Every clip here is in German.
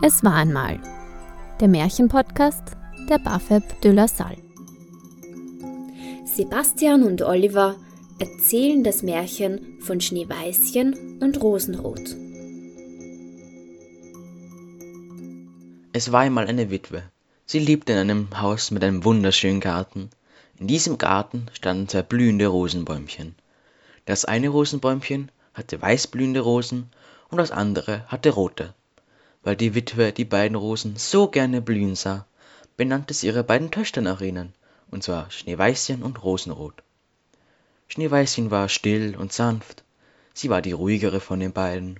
Es war einmal der Märchenpodcast der Bafeb de la Salle. Sebastian und Oliver erzählen das Märchen von Schneeweißchen und Rosenrot. Es war einmal eine Witwe. Sie lebte in einem Haus mit einem wunderschönen Garten. In diesem Garten standen zwei blühende Rosenbäumchen. Das eine Rosenbäumchen hatte weißblühende Rosen und das andere hatte rote. Weil die Witwe die beiden Rosen so gerne blühen sah, benannte sie ihre beiden Töchter nach ihnen, und zwar Schneeweißchen und Rosenrot. Schneeweißchen war still und sanft, sie war die ruhigere von den beiden.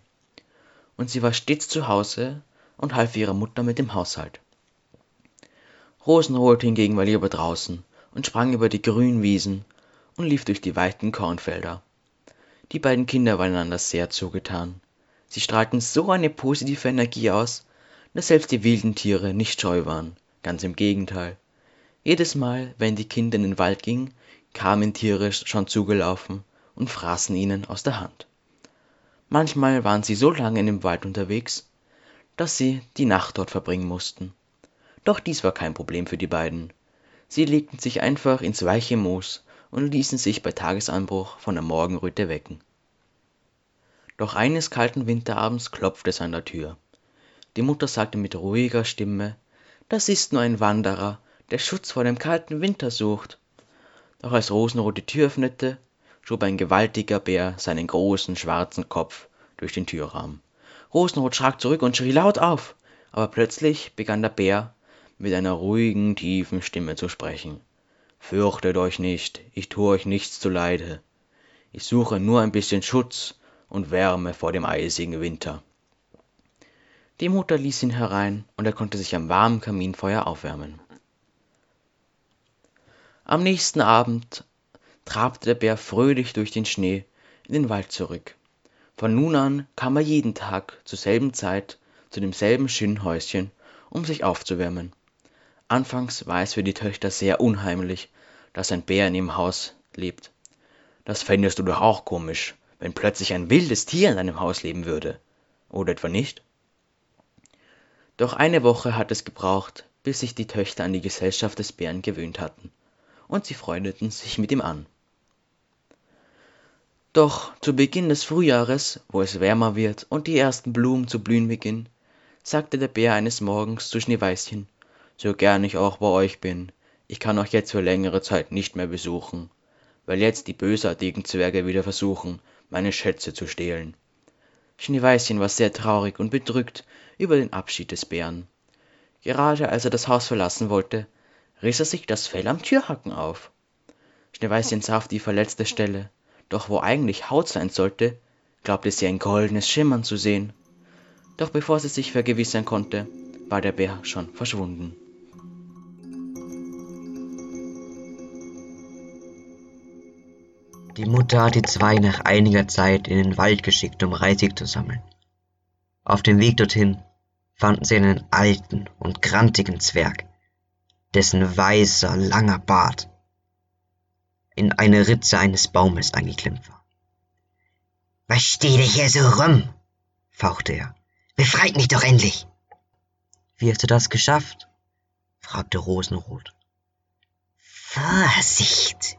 Und sie war stets zu Hause und half ihrer Mutter mit dem Haushalt. Rosenrot hingegen war lieber draußen und sprang über die grünen Wiesen und lief durch die weiten Kornfelder. Die beiden Kinder waren einander sehr zugetan. Sie strahlten so eine positive Energie aus, dass selbst die wilden Tiere nicht scheu waren, ganz im Gegenteil. Jedes Mal, wenn die Kinder in den Wald gingen, kamen Tiere schon zugelaufen und fraßen ihnen aus der Hand. Manchmal waren sie so lange in dem Wald unterwegs, dass sie die Nacht dort verbringen mussten. Doch dies war kein Problem für die beiden. Sie legten sich einfach ins weiche Moos und ließen sich bei Tagesanbruch von der Morgenröte wecken. Doch eines kalten Winterabends klopfte es an der Tür. Die Mutter sagte mit ruhiger Stimme, das ist nur ein Wanderer, der Schutz vor dem kalten Winter sucht. Doch als Rosenrot die Tür öffnete, schob ein gewaltiger Bär seinen großen schwarzen Kopf durch den Türrahmen. Rosenrot schrak zurück und schrie laut auf, aber plötzlich begann der Bär mit einer ruhigen, tiefen Stimme zu sprechen. Fürchtet euch nicht, ich tue euch nichts zuleide. Ich suche nur ein bisschen Schutz und Wärme vor dem eisigen Winter. Die Mutter ließ ihn herein, und er konnte sich am warmen Kaminfeuer aufwärmen. Am nächsten Abend trabte der Bär fröhlich durch den Schnee in den Wald zurück. Von nun an kam er jeden Tag zur selben Zeit zu demselben schönen Häuschen, um sich aufzuwärmen. Anfangs war es für die Töchter sehr unheimlich, dass ein Bär in ihrem Haus lebt. Das fändest du doch auch komisch, wenn plötzlich ein wildes Tier in deinem Haus leben würde. Oder etwa nicht? Doch eine Woche hat es gebraucht, bis sich die Töchter an die Gesellschaft des Bären gewöhnt hatten, und sie freundeten sich mit ihm an. Doch zu Beginn des Frühjahres, wo es wärmer wird und die ersten Blumen zu blühen beginnen, sagte der Bär eines Morgens zu Schneeweißchen, so gern ich auch bei euch bin, ich kann euch jetzt für längere Zeit nicht mehr besuchen, weil jetzt die bösartigen Zwerge wieder versuchen, meine Schätze zu stehlen. Schneeweißchen war sehr traurig und bedrückt über den Abschied des Bären. Gerade als er das Haus verlassen wollte, riss er sich das Fell am Türhaken auf. Schneeweißchen sah auf die verletzte Stelle, doch wo eigentlich Haut sein sollte, glaubte sie ein goldenes Schimmern zu sehen. Doch bevor sie sich vergewissern konnte, war der Bär schon verschwunden. Die Mutter hat die zwei nach einiger Zeit in den Wald geschickt, um Reisig zu sammeln. Auf dem Weg dorthin fanden sie einen alten und grantigen Zwerg, dessen weißer, langer Bart in eine Ritze eines Baumes eingeklemmt war. Was steht ihr hier so rum? fauchte er. Befreit mich doch endlich! Wie hast du das geschafft? fragte Rosenrot. Vorsicht!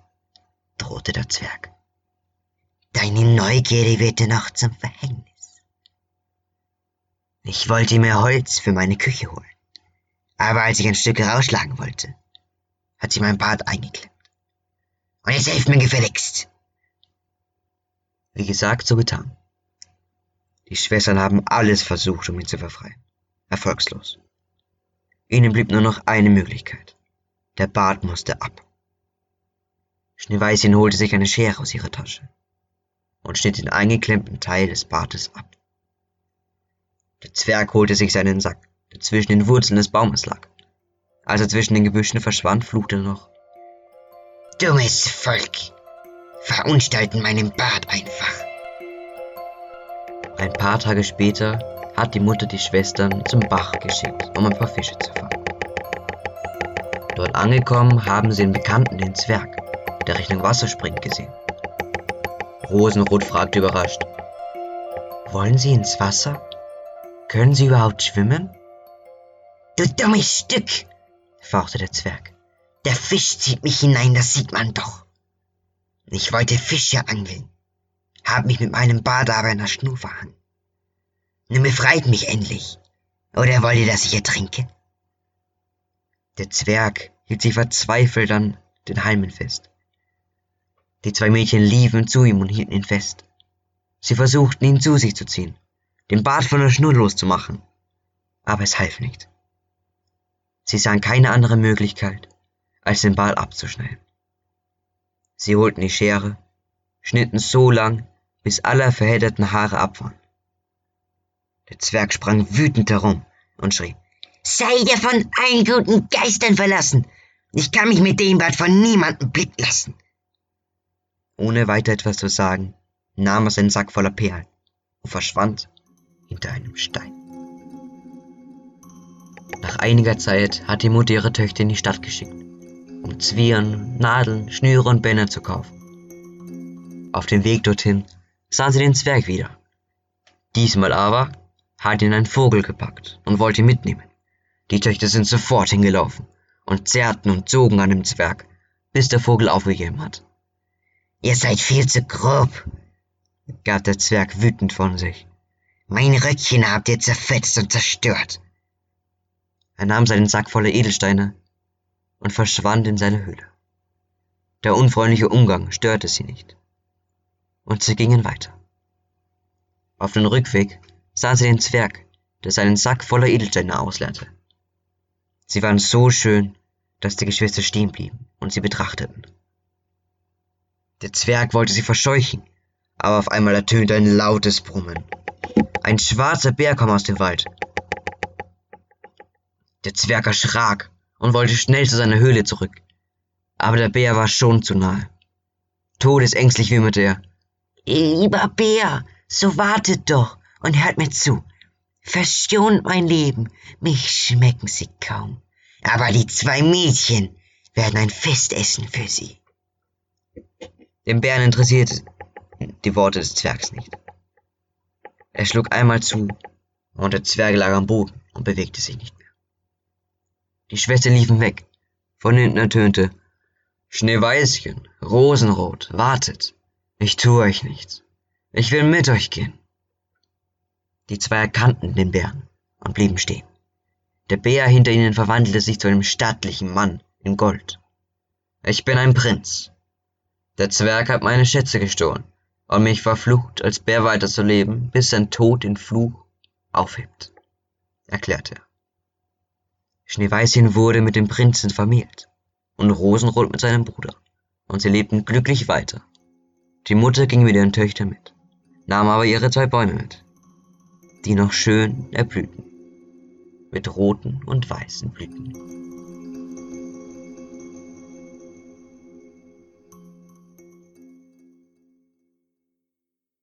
Drohte der Zwerg. Deine Neugierde wird dir noch zum Verhängnis. Ich wollte mir Holz für meine Küche holen, aber als ich ein Stück rausschlagen wollte, hat sie mein Bart eingeklemmt. Und jetzt hilft mir gefälligst. Wie gesagt, so getan. Die Schwestern haben alles versucht, um ihn zu befreien. Erfolgslos. Ihnen blieb nur noch eine Möglichkeit. Der Bart musste ab. Schneeweißchen holte sich eine Schere aus ihrer Tasche und schnitt den eingeklemmten Teil des Bartes ab. Der Zwerg holte sich seinen Sack, der zwischen den Wurzeln des Baumes lag. Als er zwischen den Gebüschen verschwand, fluchte er noch. Dummes Volk! Verunstalten meinen Bart einfach! Ein paar Tage später hat die Mutter die Schwestern zum Bach geschickt, um ein paar Fische zu fangen. Dort angekommen haben sie den Bekannten, den Zwerg, der Richtung Wasser springt, gesehen. Rosenrot fragte überrascht. Wollen Sie ins Wasser? Können Sie überhaupt schwimmen? Du dummes Stück, fauchte der Zwerg. Der Fisch zieht mich hinein, das sieht man doch. Ich wollte Fische angeln, hab mich mit meinem Bart aber in der Schnur verhangen. Nun befreit mich endlich. Oder wollt ihr, dass ich ertrinke? Der Zwerg hielt sich verzweifelt an den Halmen fest. Die zwei Mädchen liefen zu ihm und hielten ihn fest. Sie versuchten ihn zu sich zu ziehen, den Bart von der Schnur loszumachen, aber es half nicht. Sie sahen keine andere Möglichkeit, als den Bart abzuschneiden. Sie holten die Schere, schnitten so lang, bis alle verhedderten Haare ab waren. Der Zwerg sprang wütend herum und schrie, Seid ihr von allen guten Geistern verlassen? Ich kann mich mit dem Bart von niemandem blicken lassen. Ohne weiter etwas zu sagen, nahm er seinen Sack voller Perlen und verschwand hinter einem Stein. Nach einiger Zeit hat die Mutter ihre Töchter in die Stadt geschickt, um Zwirn, Nadeln, Schnüre und Bänder zu kaufen. Auf dem Weg dorthin sahen sie den Zwerg wieder. Diesmal aber hat ihn ein Vogel gepackt und wollte ihn mitnehmen. Die Töchter sind sofort hingelaufen und zerrten und zogen an dem Zwerg, bis der Vogel aufgegeben hat. Ihr seid viel zu grob, gab der Zwerg wütend von sich. Mein Röckchen habt ihr zerfetzt und zerstört. Er nahm seinen Sack voller Edelsteine und verschwand in seine Höhle. Der unfreundliche Umgang störte sie nicht. Und sie gingen weiter. Auf dem Rückweg sahen sie den Zwerg, der seinen Sack voller Edelsteine ausleerte. Sie waren so schön, dass die Geschwister stehen blieben und sie betrachteten. Der Zwerg wollte sie verscheuchen, aber auf einmal ertönte ein lautes Brummen. Ein schwarzer Bär kam aus dem Wald. Der Zwerg erschrak und wollte schnell zu seiner Höhle zurück. Aber der Bär war schon zu nahe. Todesängstlich wimmerte er. Lieber Bär, so wartet doch und hört mir zu. Verschont mein Leben, mich schmecken sie kaum. Aber die zwei Mädchen werden ein Festessen für sie. Den Bären interessierte die Worte des Zwergs nicht. Er schlug einmal zu, und der Zwerg lag am Boden und bewegte sich nicht mehr. Die Schwestern liefen weg. Von hinten ertönte Schneeweißchen, Rosenrot, wartet. Ich tue euch nichts. Ich will mit euch gehen. Die zwei erkannten den Bären und blieben stehen. Der Bär hinter ihnen verwandelte sich zu einem stattlichen Mann in Gold. Ich bin ein Prinz. Der Zwerg hat meine Schätze gestohlen und mich verflucht, als Bär weiterzuleben, bis sein Tod den Fluch aufhebt, erklärte er. Schneeweißchen wurde mit dem Prinzen vermählt und Rosenrot mit seinem Bruder, und sie lebten glücklich weiter. Die Mutter ging mit ihren Töchtern mit, nahm aber ihre zwei Bäume mit, die noch schön erblühten, mit roten und weißen Blüten.